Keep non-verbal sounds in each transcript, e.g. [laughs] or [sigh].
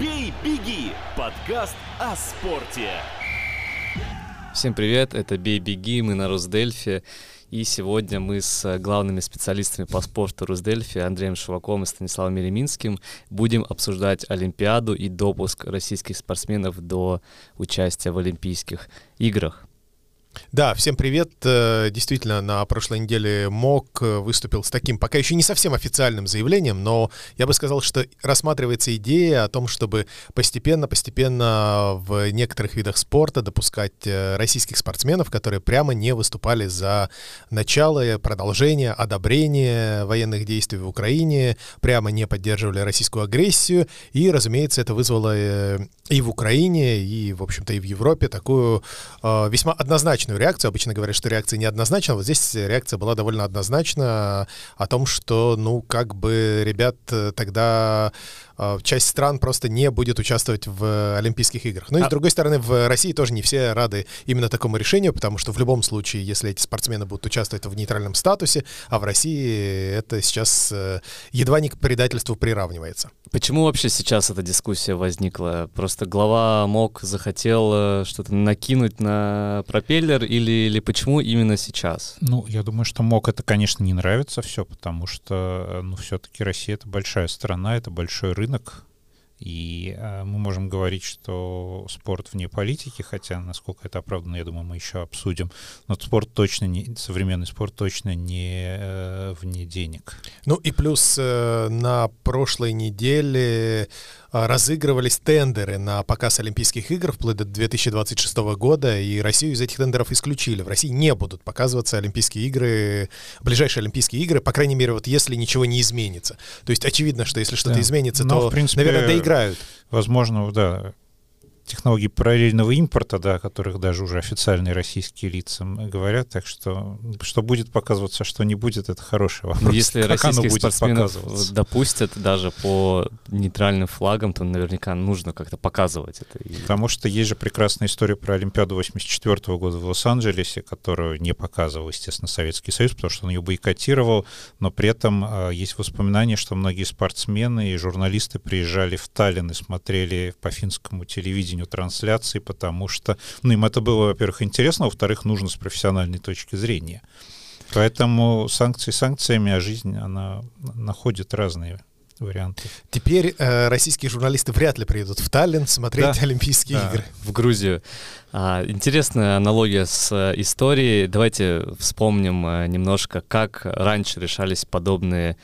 «Бей, беги» – подкаст о спорте. Всем привет, это «Бей, беги», мы на Росдельфи. И сегодня мы с главными специалистами по спорту Русдельфи Андреем Шеваковым и Станиславом Ереминским будем обсуждать Олимпиаду и допуск российских спортсменов до участия в Олимпийских играх. Да, всем привет. Э, действительно, на прошлой неделе МОК э, выступил с таким, пока еще не совсем официальным заявлением, но я бы сказал, что рассматривается идея о том, чтобы постепенно-постепенно в некоторых видах спорта допускать э, российских спортсменов, которые прямо не выступали за начало, продолжение, одобрение военных действий в Украине, прямо не поддерживали российскую агрессию. И, разумеется, это вызвало и в Украине, и, в общем-то, и в Европе такую весьма однозначную однозначную реакцию. Обычно говорят, что реакция неоднозначна. Вот здесь реакция была довольно однозначна о том, что, ну, как бы ребят э, тогда э, часть стран просто не будет участвовать в Олимпийских играх. Ну и, а... с другой стороны, в России тоже не все рады именно такому решению, потому что в любом случае, если эти спортсмены будут участвовать в нейтральном статусе, а в России это сейчас э, едва не к предательству приравнивается. Почему вообще сейчас эта дискуссия возникла? Просто глава МОК захотел что-то накинуть на пропеллер, трейлер или, или почему именно сейчас? Ну, я думаю, что МОК это, конечно, не нравится все, потому что, ну, все-таки Россия — это большая страна, это большой рынок, и э, мы можем говорить, что спорт вне политики, хотя насколько это оправдано, я думаю, мы еще обсудим. Но спорт точно не, современный спорт точно не э, вне денег. Ну и плюс э, на прошлой неделе разыгрывались тендеры на показ Олимпийских игр вплоть до 2026 года, и Россию из этих тендеров исключили. В России не будут показываться Олимпийские игры, ближайшие Олимпийские игры, по крайней мере, вот если ничего не изменится. То есть очевидно, что если что-то да. изменится, Но, то, принципе, наверное, доиграют. Возможно, да, технологий параллельного импорта, да, о которых даже уже официальные российские лица говорят, так что что будет показываться, что не будет, это хороший вопрос. Но если как российских спортсменов допустят даже по нейтральным флагам, то наверняка нужно как-то показывать это. Потому что есть же прекрасная история про Олимпиаду 84 года в Лос-Анджелесе, которую не показывал, естественно, Советский Союз, потому что он ее бойкотировал, но при этом э, есть воспоминания, что многие спортсмены и журналисты приезжали в Таллин и смотрели по финскому телевидению телевидению трансляции, потому что ну, им это было, во-первых, интересно, а во-вторых, нужно с профессиональной точки зрения. Поэтому санкции санкциями, а жизнь, она находит разные варианты. Теперь э, российские журналисты вряд ли приедут в Таллин смотреть да, Олимпийские да, игры. В Грузию. А, интересная аналогия с э, историей. Давайте вспомним э, немножко, как раньше решались подобные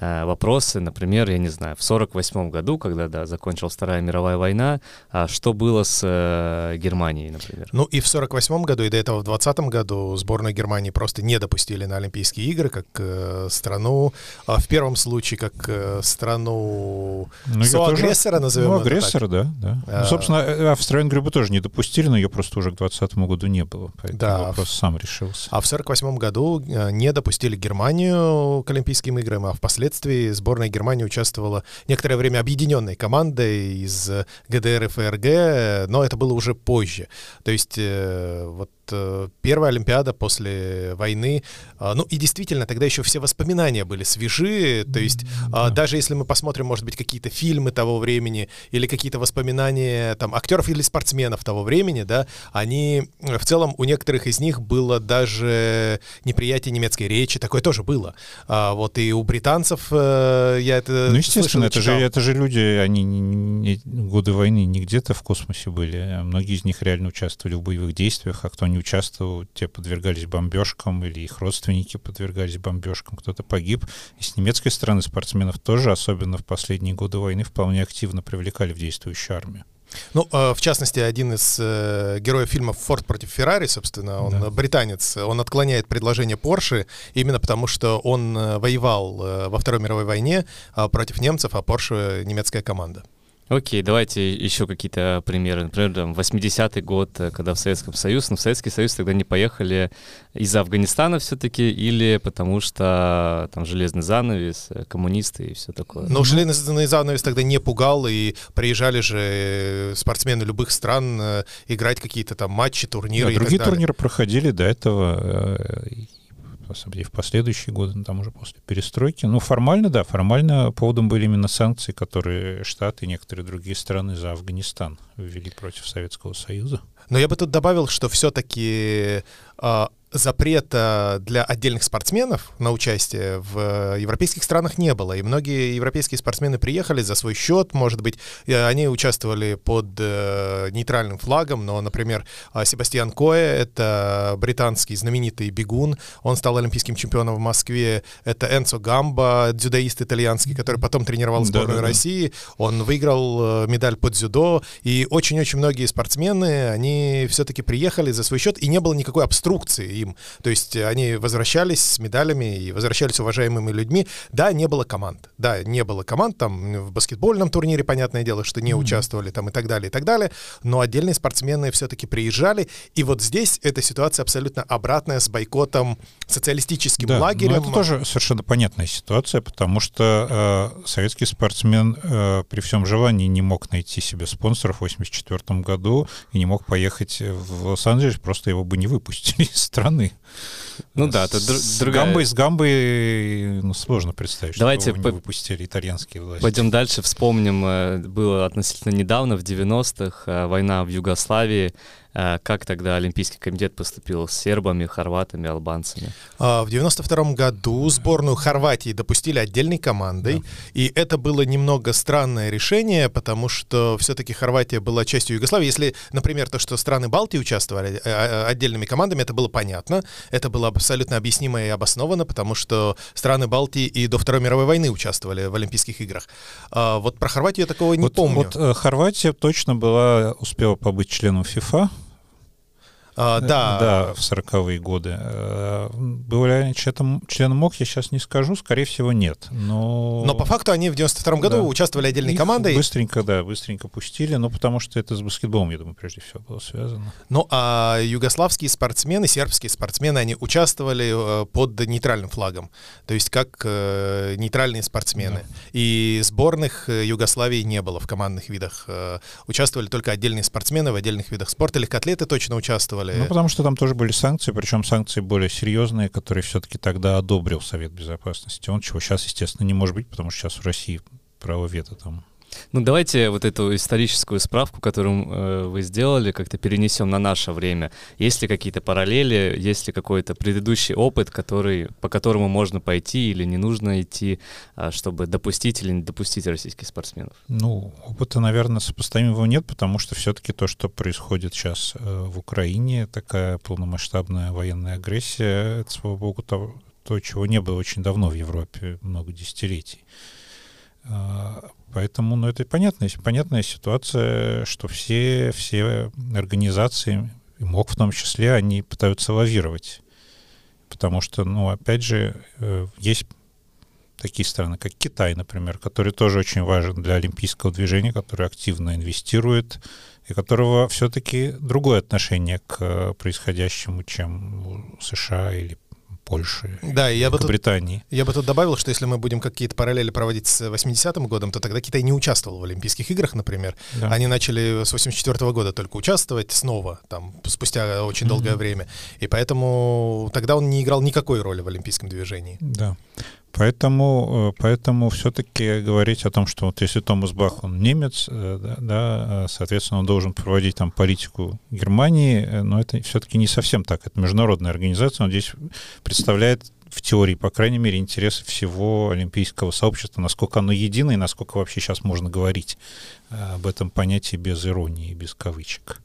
Э, вопросы, например, я не знаю, в 1948 году, когда, да, закончилась Вторая мировая война, а что было с э, Германией, например? Ну и в 1948 году, и до этого в 2020 году сборную Германии просто не допустили на Олимпийские игры как э, страну, а в первом случае как э, страну ну, соагрессора, тоже, назовем Ну, агрессора, да, да. А, ну, собственно, э, Австро-Венгрию бы тоже не допустили, но ее просто уже к 2020 году не было, поэтому да, вопрос сам решился. А в 1948 году э, не допустили Германию к Олимпийским играм, а впоследствии впоследствии сборная Германии участвовала некоторое время объединенной командой из ГДР и ФРГ, но это было уже позже. То есть э, вот первая Олимпиада после войны. А, ну и действительно, тогда еще все воспоминания были свежи. То есть mm-hmm. даже если мы посмотрим, может быть, какие-то фильмы того времени или какие-то воспоминания там актеров или спортсменов того времени, да, они в целом у некоторых из них было даже неприятие немецкой речи, такое тоже было. А, вот и у британцев э, я это Ну, естественно, это же, это же люди, они не, не, годы войны не где-то в космосе были. А многие из них реально участвовали в боевых действиях, а кто не участвовал, те подвергались бомбежкам, или их родственники подвергались бомбежкам, кто-то погиб. И с немецкой стороны спортсменов тоже, особенно в последние годы войны, вполне активно привлекали в действующую армию. Ну, э, в частности, один из э, героев фильма «Форд против Феррари», собственно, он да. британец, он отклоняет предложение Порше именно потому, что он э, воевал во Второй мировой войне против немцев, а Порше немецкая команда. Окей, давайте еще какие-то примеры. Например, там, 80-й год, э, когда в Советском Союзе, но в Советский Союз тогда не поехали из-за Афганистана все-таки или потому что там железный занавес, э, коммунисты и все такое? Но железный занавес тогда не пугал, и приезжали же э, спортсмены любых стран играть какие-то там матчи, турниры да, другие турниры проходили до этого и в последующие годы, ну, там уже после перестройки. Ну, формально, да, формально поводом были именно санкции, которые Штаты и некоторые другие страны за Афганистан ввели против Советского Союза. Но я бы тут добавил, что все-таки э, запрета для отдельных спортсменов на участие в европейских странах не было. И многие европейские спортсмены приехали за свой счет, может быть, они участвовали под э, нейтральным флагом, но, например, а, Себастьян Кое, это британский знаменитый бегун, он стал олимпийским чемпионом в Москве, это Энцо Гамба, дзюдоист итальянский, который потом тренировал сборную да, да, России, он выиграл э, медаль под дзюдо, и очень-очень многие спортсмены, они все-таки приехали за свой счет, и не было никакой обструкции им. То есть они возвращались с медалями и возвращались уважаемыми людьми. Да, не было команд. Да, не было команд. Там в баскетбольном турнире, понятное дело, что не mm-hmm. участвовали там и так далее, и так далее. Но отдельные спортсмены все-таки приезжали. И вот здесь эта ситуация абсолютно обратная с бойкотом социалистическим да, лагерем. Это тоже совершенно понятная ситуация, потому что э, советский спортсмен э, при всем желании не мог найти себе спонсоров в 1984 году и не мог поехать в Лос-Анджелес, просто его бы не выпустили [laughs] из страны страны. Ну да, это с другая... Гамбой, с Гамбой ну, сложно представить, Давайте что по... выпустили итальянские власти. Пойдем дальше, вспомним, э, было относительно недавно, в 90-х, э, война в Югославии, как тогда Олимпийский комитет поступил с сербами, хорватами, албанцами? А, в 92 году сборную Хорватии допустили отдельной командой, да. и это было немного странное решение, потому что все-таки Хорватия была частью Югославии. Если, например, то, что страны Балтии участвовали э, э, отдельными командами, это было понятно, это было абсолютно объяснимо и обосновано, потому что страны Балтии и до Второй мировой войны участвовали в Олимпийских играх. А вот про Хорватию я такого не вот, помню. Вот Хорватия точно была, успела побыть членом ФИФА, а, да. Да, в 40-е годы. Э, был ли они членом, членом МОК, я сейчас не скажу, скорее всего, нет. Но, но по факту они в 92 году да. участвовали отдельной Их командой. быстренько, да, быстренько пустили, но потому что это с баскетболом, я думаю, прежде всего было связано. Ну, а югославские спортсмены, сербские спортсмены, они участвовали э, под нейтральным флагом, то есть как э, нейтральные спортсмены. Да. И сборных Югославии не было в командных видах. Участвовали только отдельные спортсмены в отдельных видах спорта. Легкоатлеты точно участвовали делали. Ну, потому что там тоже были санкции, причем санкции более серьезные, которые все-таки тогда одобрил Совет Безопасности. Он чего сейчас, естественно, не может быть, потому что сейчас в России право вето там ну, давайте вот эту историческую справку, которую э, вы сделали, как-то перенесем на наше время. Есть ли какие-то параллели, есть ли какой-то предыдущий опыт, который, по которому можно пойти или не нужно идти, э, чтобы допустить или не допустить российских спортсменов? Ну, опыта, наверное, сопоставимого нет, потому что все-таки то, что происходит сейчас э, в Украине, такая полномасштабная военная агрессия, это, слава богу, то, то, чего не было очень давно в Европе, много десятилетий. А, поэтому, ну, это понятная, понятная ситуация, что все, все организации, МОК в том числе, они пытаются лавировать. Потому что, ну, опять же, э, есть такие страны, как Китай, например, который тоже очень важен для олимпийского движения, который активно инвестирует, и которого все-таки другое отношение к происходящему, чем у США или Польши, да, я бы Британии. Тут, я бы тут добавил, что если мы будем какие-то параллели проводить с 80-м годом, то тогда Китай не участвовал в Олимпийских играх, например. Да. Они начали с 84 -го года только участвовать снова, там, спустя очень mm-hmm. долгое время. И поэтому тогда он не играл никакой роли в олимпийском движении. Да. Поэтому, э, поэтому все-таки говорить о том, что вот если Томас Бах, он немец, э, да, да, соответственно, он должен проводить там политику Германии, э, но это все-таки не совсем так. Это международная организация, он здесь представляет в теории, по крайней мере, интересы всего олимпийского сообщества, насколько оно едино и насколько вообще сейчас можно говорить об этом понятии без иронии, без кавычек.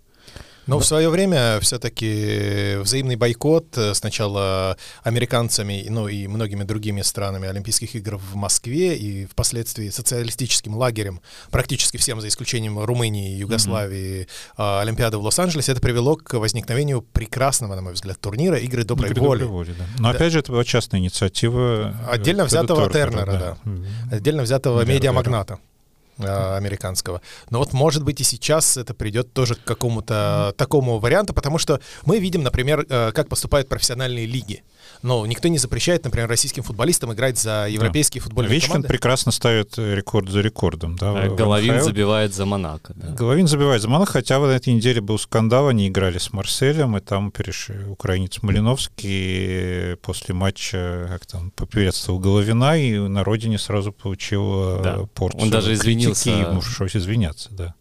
Но в свое время все-таки взаимный бойкот э, сначала американцами, ну и многими другими странами Олимпийских игр в Москве и впоследствии социалистическим лагерем, практически всем, за исключением Румынии, Югославии, mm-hmm. Олимпиады в Лос-Анджелесе, это привело к возникновению прекрасного, на мой взгляд, турнира «Игры доброй Игры воли». Доброй воли да. Но да. опять же, это была частная инициатива. Э, Отдельно взятого Тернера, да. да. Mm-hmm. Отдельно взятого медиамагната. Э, американского. Но вот, может быть, и сейчас это придет тоже к какому-то такому варианту, потому что мы видим, например, э, как поступают профессиональные лиги. Но никто не запрещает, например, российским футболистам играть за европейские да. футбольные Овечкин команды. прекрасно ставит рекорд за рекордом. Да, а Головин забивает за Монако. Да. Головин забивает за Монако, хотя в этой неделе был скандал, они играли с Марселем, и там перешли украинец Малиновский после матча как там поприветствовал Головина, и на родине сразу получил да. порцию Он даже извинился. И ему пришлось извиняться, да.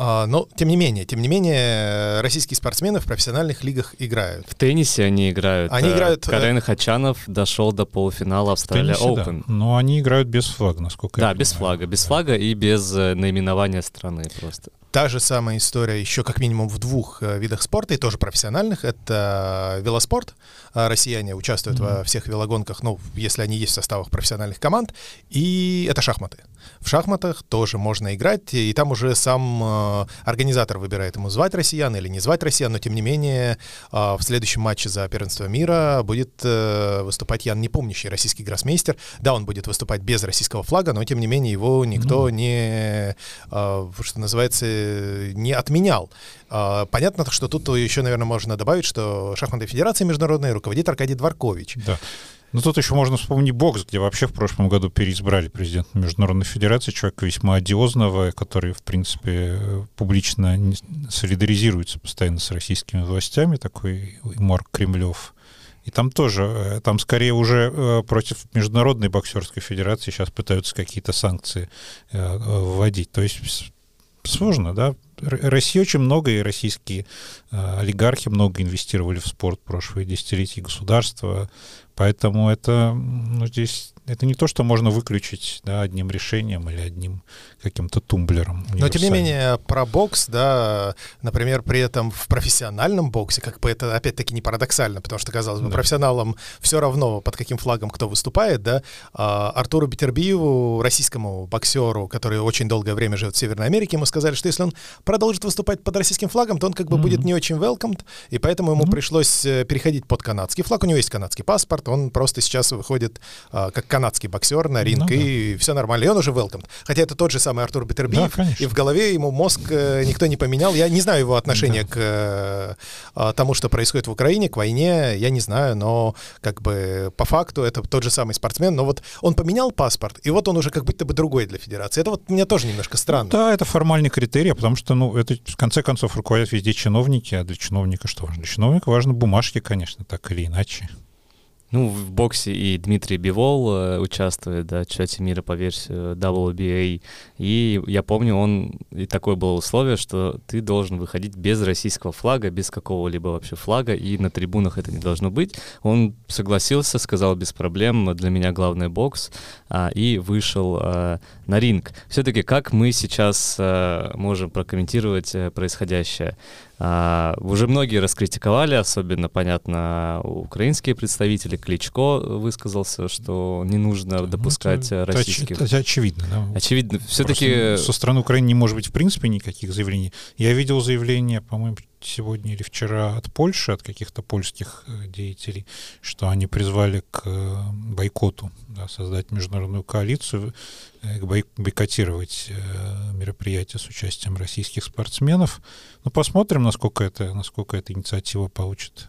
А, но, тем не менее, тем не менее, российские спортсмены в профессиональных лигах играют. В теннисе они играют. Они играют... Э, Карен Хачанов дошел до полуфинала Австралия Open. Да. Но они играют без флага, насколько да, я. Да, без флага. Без флага и без э, наименования страны просто. Та же самая история еще как минимум в двух э, видах спорта, и тоже профессиональных. Это велоспорт. А, россияне участвуют mm-hmm. во всех велогонках, ну, если они есть в составах профессиональных команд. И это шахматы. В шахматах тоже можно играть, и там уже сам э, организатор выбирает ему звать россиян или не звать россиян, но тем не менее э, в следующем матче за первенство мира будет э, выступать Ян Непомнящий, российский гроссмейстер. Да, он будет выступать без российского флага, но тем не менее его никто mm-hmm. не, э, что называется, не отменял. А, понятно, что тут еще, наверное, можно добавить, что шахматной федерации международной руководит Аркадий Дворкович. Да. Ну, тут еще можно вспомнить бокс, где вообще в прошлом году переизбрали президента Международной Федерации, человека весьма одиозного, который, в принципе, публично солидаризируется постоянно с российскими властями, такой Марк Кремлев. И там тоже, э, там скорее уже э, против Международной боксерской федерации сейчас пытаются какие-то санкции э, вводить. То есть сложно, да. Россия очень много, и российские э, олигархи много инвестировали в спорт в прошлые десятилетия, государства, поэтому это, ну, здесь это не то, что можно выключить да, одним решением или одним каким-то тумблером. Но тем не менее, про бокс, да, например, при этом в профессиональном боксе, как бы это опять-таки не парадоксально, потому что, казалось бы, да. профессионалам все равно, под каким флагом кто выступает, да, а Артуру Бетербиеву, российскому боксеру, который очень долгое время живет в Северной Америке, ему сказали, что если он продолжит выступать под российским флагом, то он как бы mm-hmm. будет не очень welcomed, и поэтому ему mm-hmm. пришлось э, переходить под канадский флаг. У него есть канадский паспорт, он просто сейчас выходит а, как канадский боксер на ринг, ну, и да. все нормально, и он уже welcomed. Хотя это тот же самый Артур Бетербиев, да, и в голове ему мозг э, никто не поменял. Я не знаю его отношения да. к э, тому, что происходит в Украине, к войне, я не знаю, но как бы по факту это тот же самый спортсмен, но вот он поменял паспорт, и вот он уже как будто бы другой для федерации. Это вот мне тоже немножко странно. Да, это формальный критерий, потому что, ну, это в конце концов руководят везде чиновники, а для чиновника что важно? Для чиновника важны бумажки, конечно, так или иначе. Ну, в боксе и Дмитрий Бивол э, участвует, да, в чемпионате мира по версии WBA. И я помню, он и такое было условие, что ты должен выходить без российского флага, без какого-либо вообще флага, и на трибунах это не должно быть. Он согласился, сказал без проблем, для меня главный бокс, а, и вышел а, на ринг. Все-таки как мы сейчас а, можем прокомментировать а, происходящее? А, уже многие раскритиковали, особенно, понятно, украинские представители. Кличко высказался, что не нужно ну, допускать это, российских. Это, это очевидно, да. Очевидно. Все-таки... Со стороны Украины не может быть в принципе никаких заявлений. Я видел заявление, по-моему, сегодня или вчера от Польши, от каких-то польских э, деятелей, что они призвали к э, бойкоту, да, создать международную коалицию, э, бойкотировать мероприятия с участием российских спортсменов. Ну, посмотрим, насколько это, насколько эта инициатива получит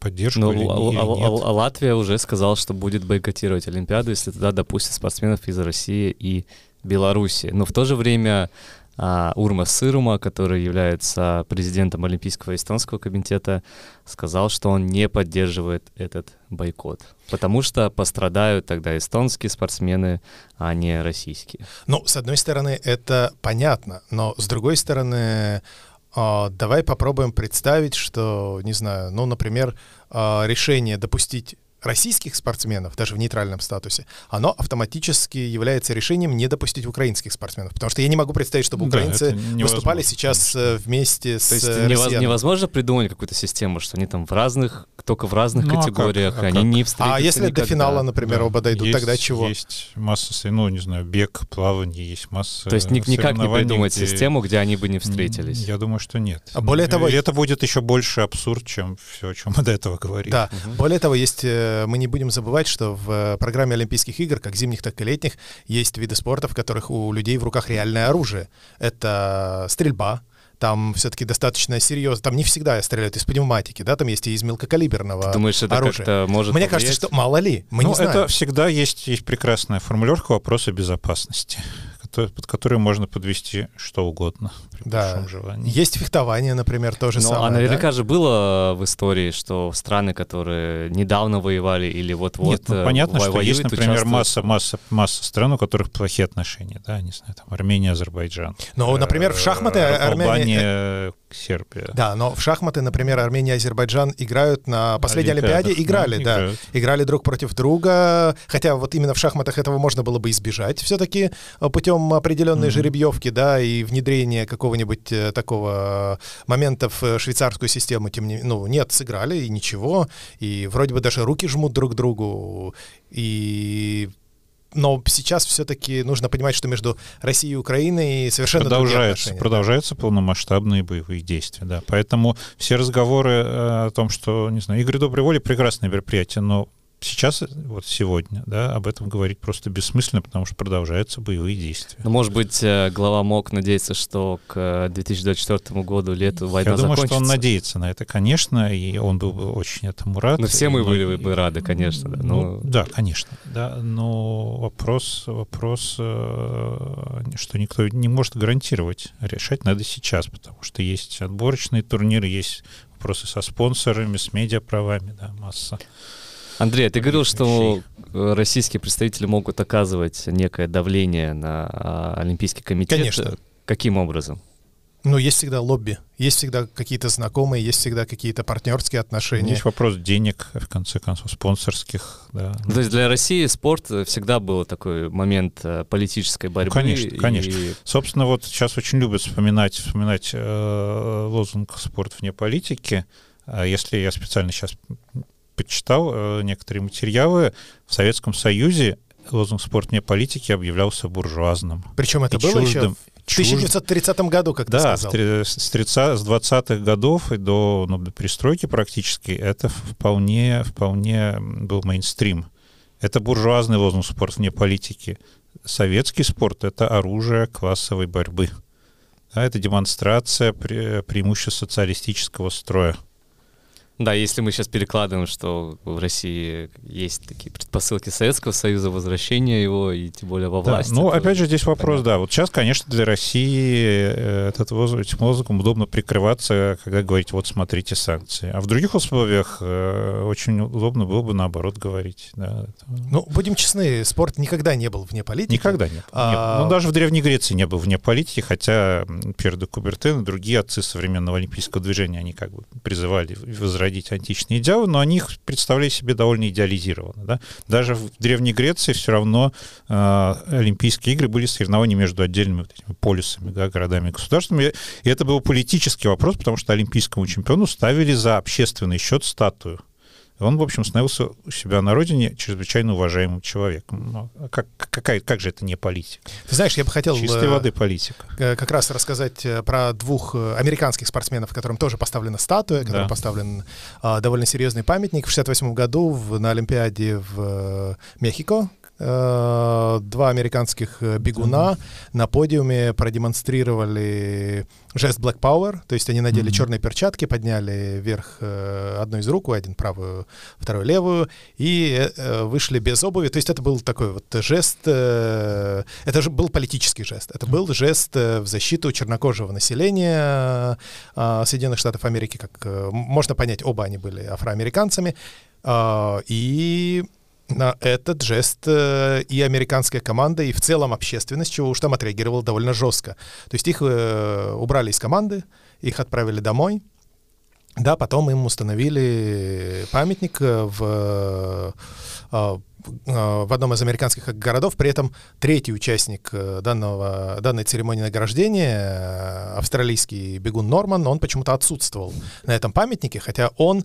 поддержку Но, или, а, или а, нет. А, а Латвия уже сказала, что будет бойкотировать Олимпиаду, если туда допустят спортсменов из России и Беларуси. Но в то же время а, Урма Сырума, который является президентом Олимпийского эстонского комитета, сказал, что он не поддерживает этот бойкот, потому что пострадают тогда эстонские спортсмены, а не российские. Ну, с одной стороны, это понятно, но с другой стороны, а, давай попробуем представить, что, не знаю, ну, например, а, решение допустить российских спортсменов, даже в нейтральном статусе, оно автоматически является решением не допустить украинских спортсменов. Потому что я не могу представить, чтобы украинцы да, выступали сейчас конечно. Э, вместе То с То есть невоз, невозможно придумать какую-то систему, что они там в разных, только в разных ну, категориях, а как, а они как? не встретятся А если никогда. до финала, например, да. оба дойдут, есть, тогда чего? Есть масса, ну, не знаю, бег, плавание, есть масса То есть никак не придумать где... систему, где они бы не встретились? Я думаю, что нет. А более того... Это будет еще больше абсурд, чем все, о чем мы до этого говорили. Да, угу. более того, есть, э, мы не будем забывать, что в э, программе Олимпийских игр, как зимних, так и летних, есть виды спорта, в которых у людей в руках реальное оружие. Это стрельба, там все-таки достаточно серьезно, там не всегда стреляют из пневматики, да, там есть и из мелкокалиберного Ты думаешь, это оружия. как-то может Мне повлиять? кажется, что мало ли, мы ну, не знаем. это всегда есть, есть прекрасная формулировка вопроса безопасности, под которую можно подвести что угодно при Да. большом желании. Есть фехтование, например, тоже Ну, самое. а наверняка да? же было в истории, что страны, которые недавно воевали или вот-вот Нет, ну, понятно, во- что воюют, есть, например, участвуют. масса, масса, масса стран, у которых плохие отношения, да, не знаю, там Армения, Азербайджан. Ну, например, в шахматы Э, Армения- Сербия. Да, но в шахматы, например, Армения и Азербайджан играют на последней Олимпиаде, играли, да, играют. играли друг против друга, хотя вот именно в шахматах этого можно было бы избежать все-таки путем определенной жеребьевки, да, и внедрения какого-нибудь э, такого момента в э, швейцарскую систему, тем не ну, нет, сыграли, и ничего, и вроде бы даже руки жмут друг другу, и но сейчас все-таки нужно понимать, что между Россией и Украиной совершенно продолжаются, продолжаются полномасштабные боевые действия, да. Поэтому все разговоры э, о том, что, не знаю, игры доброй воли прекрасное мероприятие, но сейчас, э, вот сегодня, да, об этом говорить просто бессмысленно, потому что продолжаются боевые действия. Ну, может быть, э, глава мог надеяться, что к э, 2024 году лету война Я думаю, закончится. что он надеется на это, конечно, и он был бы очень этому рад. Ну, все мы И были бы рады, конечно, да, Ну, но- да, конечно, да, но вопрос, вопрос, э, что никто не может гарантировать. Решать надо сейчас, потому что есть отборочные турниры, есть вопросы со спонсорами, с медиаправами, да, масса. Андрей, а ты говорил, что э, российские представители могут оказывать некое давление на а, Олимпийский комитет. Конечно. Каким образом? Ну, есть всегда лобби, есть всегда какие-то знакомые, есть всегда какие-то партнерские отношения. Есть вопрос денег, в конце концов, спонсорских, да. То есть для России спорт всегда был такой момент э, политической борьбы. конечно, и- конечно. Собственно, вот сейчас очень любят вспоминать, вспоминать э, лозунг «спорт вне политики». А Если я специально сейчас почитал э, некоторые материалы, в Советском Союзе лозунг «спорт вне политики» объявлялся буржуазным. Причем это И было еще чуждым- в 1930 году, как ты Да, сказал. с три- с 30 с 20-х годов и до, ну, до перестройки практически это вполне, вполне был мейнстрим. Это буржуазный лозунг «спорт вне политики». Советский спорт — это оружие классовой борьбы. Да, это демонстрация пре- преимуществ социалистического строя. Да, если мы сейчас перекладываем, что в России есть такие предпосылки Советского Союза, возвращения его, и тем более во Да, власти. ну, опять же, здесь вопрос, да. Вот сейчас, конечно, для России э, этот этим лозунгом удобно прикрываться, когда говорить, вот смотрите санкции. А в других условиях э, очень удобно было бы наоборот говорить. Да. Ну, будем честны, спорт никогда не был вне политики. Никогда не был. А- Нет. Ну, даже в Древней Греции не был вне политики, хотя Пьер де Кубертен и другие отцы современного олимпийского движения, они как бы призывали возродить античные идеалы, но они их представляли себе довольно идеализированно. Да? Даже в Древней Греции все равно э, Олимпийские игры были соревнования между отдельными вот этими полюсами, да, городами и государствами. И это был политический вопрос, потому что олимпийскому чемпиону ставили за общественный счет статую. Он, в общем, становился у себя на родине чрезвычайно уважаемым человеком. Ну, а как, какая, как же это не политика? Ты знаешь, я бы хотел Чистой э, воды политика. э, как раз рассказать э, про двух американских спортсменов, которым тоже поставлена статуя, которым Да. поставлен а, довольно серьезный памятник. В 68 году в- на Олимпиаде в Мехико два американских э, бегуна на подиуме продемонстрировали жест Black Power, то есть они надели Мгм. черные перчатки, подняли вверх э, одну из рук, один правую, вторую левую, и э, э, вышли без обуви. То есть это был такой вот жест, э, это же был политический жест, это был жест э, в защиту чернокожего населения э, Соединенных Штатов Америки, как э, можно понять, оба они были афроамериканцами, А, и на этот жест э, и американская команда, и в целом общественность, чего уж там отреагировала довольно жестко. То есть их э, убрали из команды, их отправили домой. Да, потом им установили памятник э, в, в одном из американских городов. При этом третий участник данного, данной церемонии награждения, австралийский бегун Норман, он почему-то отсутствовал на этом памятнике, хотя он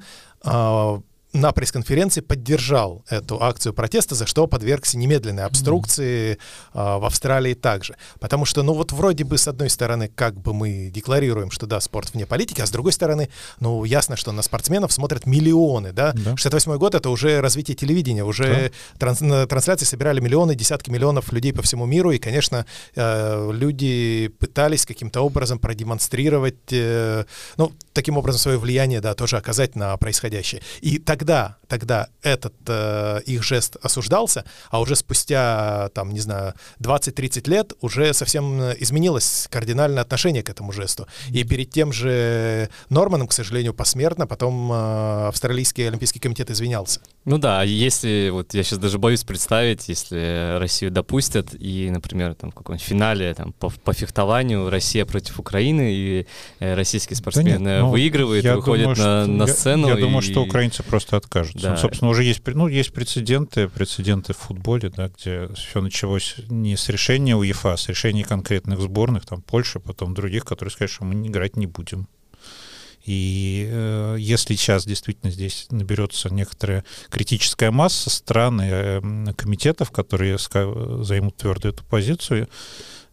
на пресс-конференции поддержал эту акцию протеста, за что подвергся немедленной обструкции mm-hmm. в Австралии также. Потому что, ну вот вроде бы, с одной стороны, как бы мы декларируем, что да, спорт вне политики, а с другой стороны, ну ясно, что на спортсменов смотрят миллионы, да. да. 68 год — это уже развитие телевидения, уже да. транс, на трансляции собирали миллионы, десятки миллионов людей по всему миру, и, конечно, э, люди пытались каким-то образом продемонстрировать, э, ну, таким образом свое влияние, да, тоже оказать на происходящее. И тогда, тогда этот э, их жест осуждался, а уже спустя, там, не знаю, 20-30 лет уже совсем изменилось кардинальное отношение к этому жесту. И перед тем же Норманом, к сожалению, посмертно потом э, Австралийский Олимпийский комитет извинялся. Ну да, если, вот я сейчас даже боюсь представить, если Россию допустят, и, например, там в каком-нибудь финале там, по, по фехтованию Россия против Украины, и э, российские спортсмены да нет, ну, выигрывают, выходят думаю, на, что, на сцену. Я, я и... думаю, что украинцы просто откажутся. Да. Ну, собственно, уже есть, ну, есть прецеденты, прецеденты в футболе, да, где все началось не с решения УЕФА, а с решения конкретных сборных, там Польши, потом других, которые сказали, что мы играть не будем. И э, если сейчас действительно здесь наберется некоторая критическая масса стран и э, комитетов, которые займут твердую эту позицию,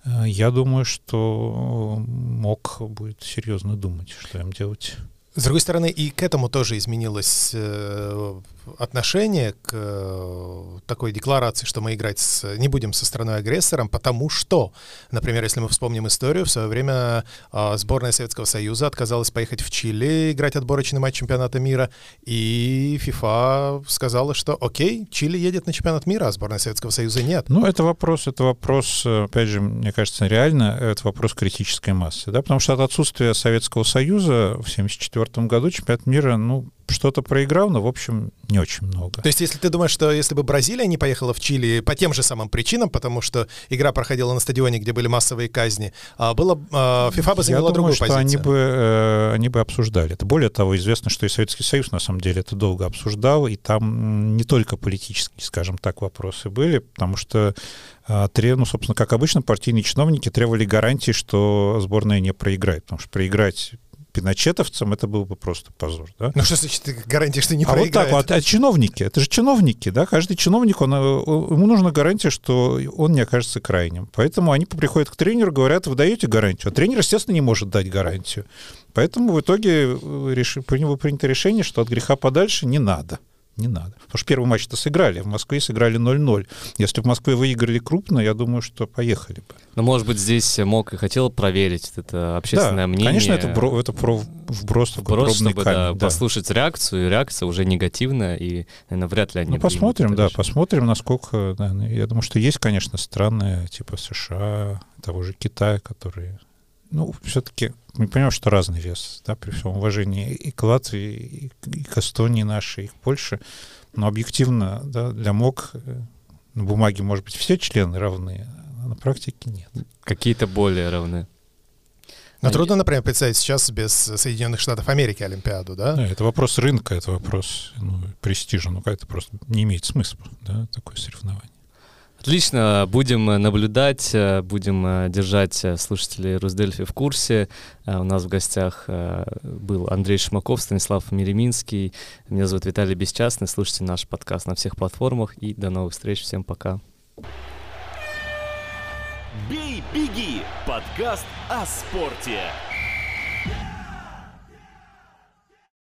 э, я думаю, что МОК будет серьезно думать, что им делать. С другой стороны, и к этому тоже изменилось э, отношение к э, такой декларации, что мы играть с, не будем со страной-агрессором, потому что, например, если мы вспомним историю, в свое время э, сборная Советского Союза отказалась поехать в Чили играть отборочный матч чемпионата мира, и ФИФА сказала, что окей, Чили едет на чемпионат мира, а сборная Советского Союза нет. Ну, это вопрос, это вопрос, опять же, мне кажется, реально, это вопрос критической массы, да, потому что от отсутствия Советского Союза в 1974 2004 году чемпионат мира, ну, что-то проиграл, но, в общем, не очень много. То есть, если ты думаешь, что если бы Бразилия не поехала в Чили по тем же самым причинам, потому что игра проходила на стадионе, где были массовые казни, а было, ФИФА бы заняла Я другую думаю, что они бы, э, они бы обсуждали. Это более того, известно, что и Советский Союз, на самом деле, это долго обсуждал, и там не только политические, скажем так, вопросы были, потому что а, ну, собственно, как обычно, партийные чиновники требовали гарантии, что сборная не проиграет, потому что проиграть пиночетовцам это был бы просто позор. Да? Ну что значит гарантия, что не а проиграет? вот так вот, а чиновники, это же чиновники, да, каждый чиновник, он, э, ему нужна гарантия, что он не окажется крайним. Поэтому они приходят к тренеру, говорят, вы даете гарантию, а тренер, естественно, не может дать гарантию. Поэтому в итоге э, реши, принято решение, что от греха подальше не надо не надо. Потому что первый матч-то сыграли, в Москве сыграли 0-0. Если в Москве выиграли крупно, я думаю, что поехали бы. Ну, может быть, здесь мог и хотел проверить это общественное да, мнение. конечно, это, бро, это про, вброс, вброс чтобы камень, да, да. послушать реакцию, и реакция уже негативная, и, наверное, вряд ли они... Ну, посмотрим, да, посмотрим, насколько... Да, я думаю, что есть, конечно, страны типа США, того же Китая, которые ну, все-таки мы понимаем, что разный вес, да, при всем уважении и к Латвии, и к Эстонии нашей, и к Польше, но объективно, да, для МОК э, на бумаге, может быть, все члены равны, а на практике нет. Какие-то более равны. Но трудно, например, представить сейчас без Соединенных Штатов Америки Олимпиаду, да? Да, это вопрос рынка, это вопрос ну, престижа, ну это просто не имеет смысла, да, такое соревнование. Отлично, будем э, наблюдать, э, будем э, держать слушателей Русдельфи в курсе. У нас в гостях был Андрей Шмаков, Станислав Мереминский. Меня зовут Виталий Бесчастный. Слушайте наш подкаст на всех платформах. И до новых встреч. Всем пока. Бей, беги! Подкаст о спорте.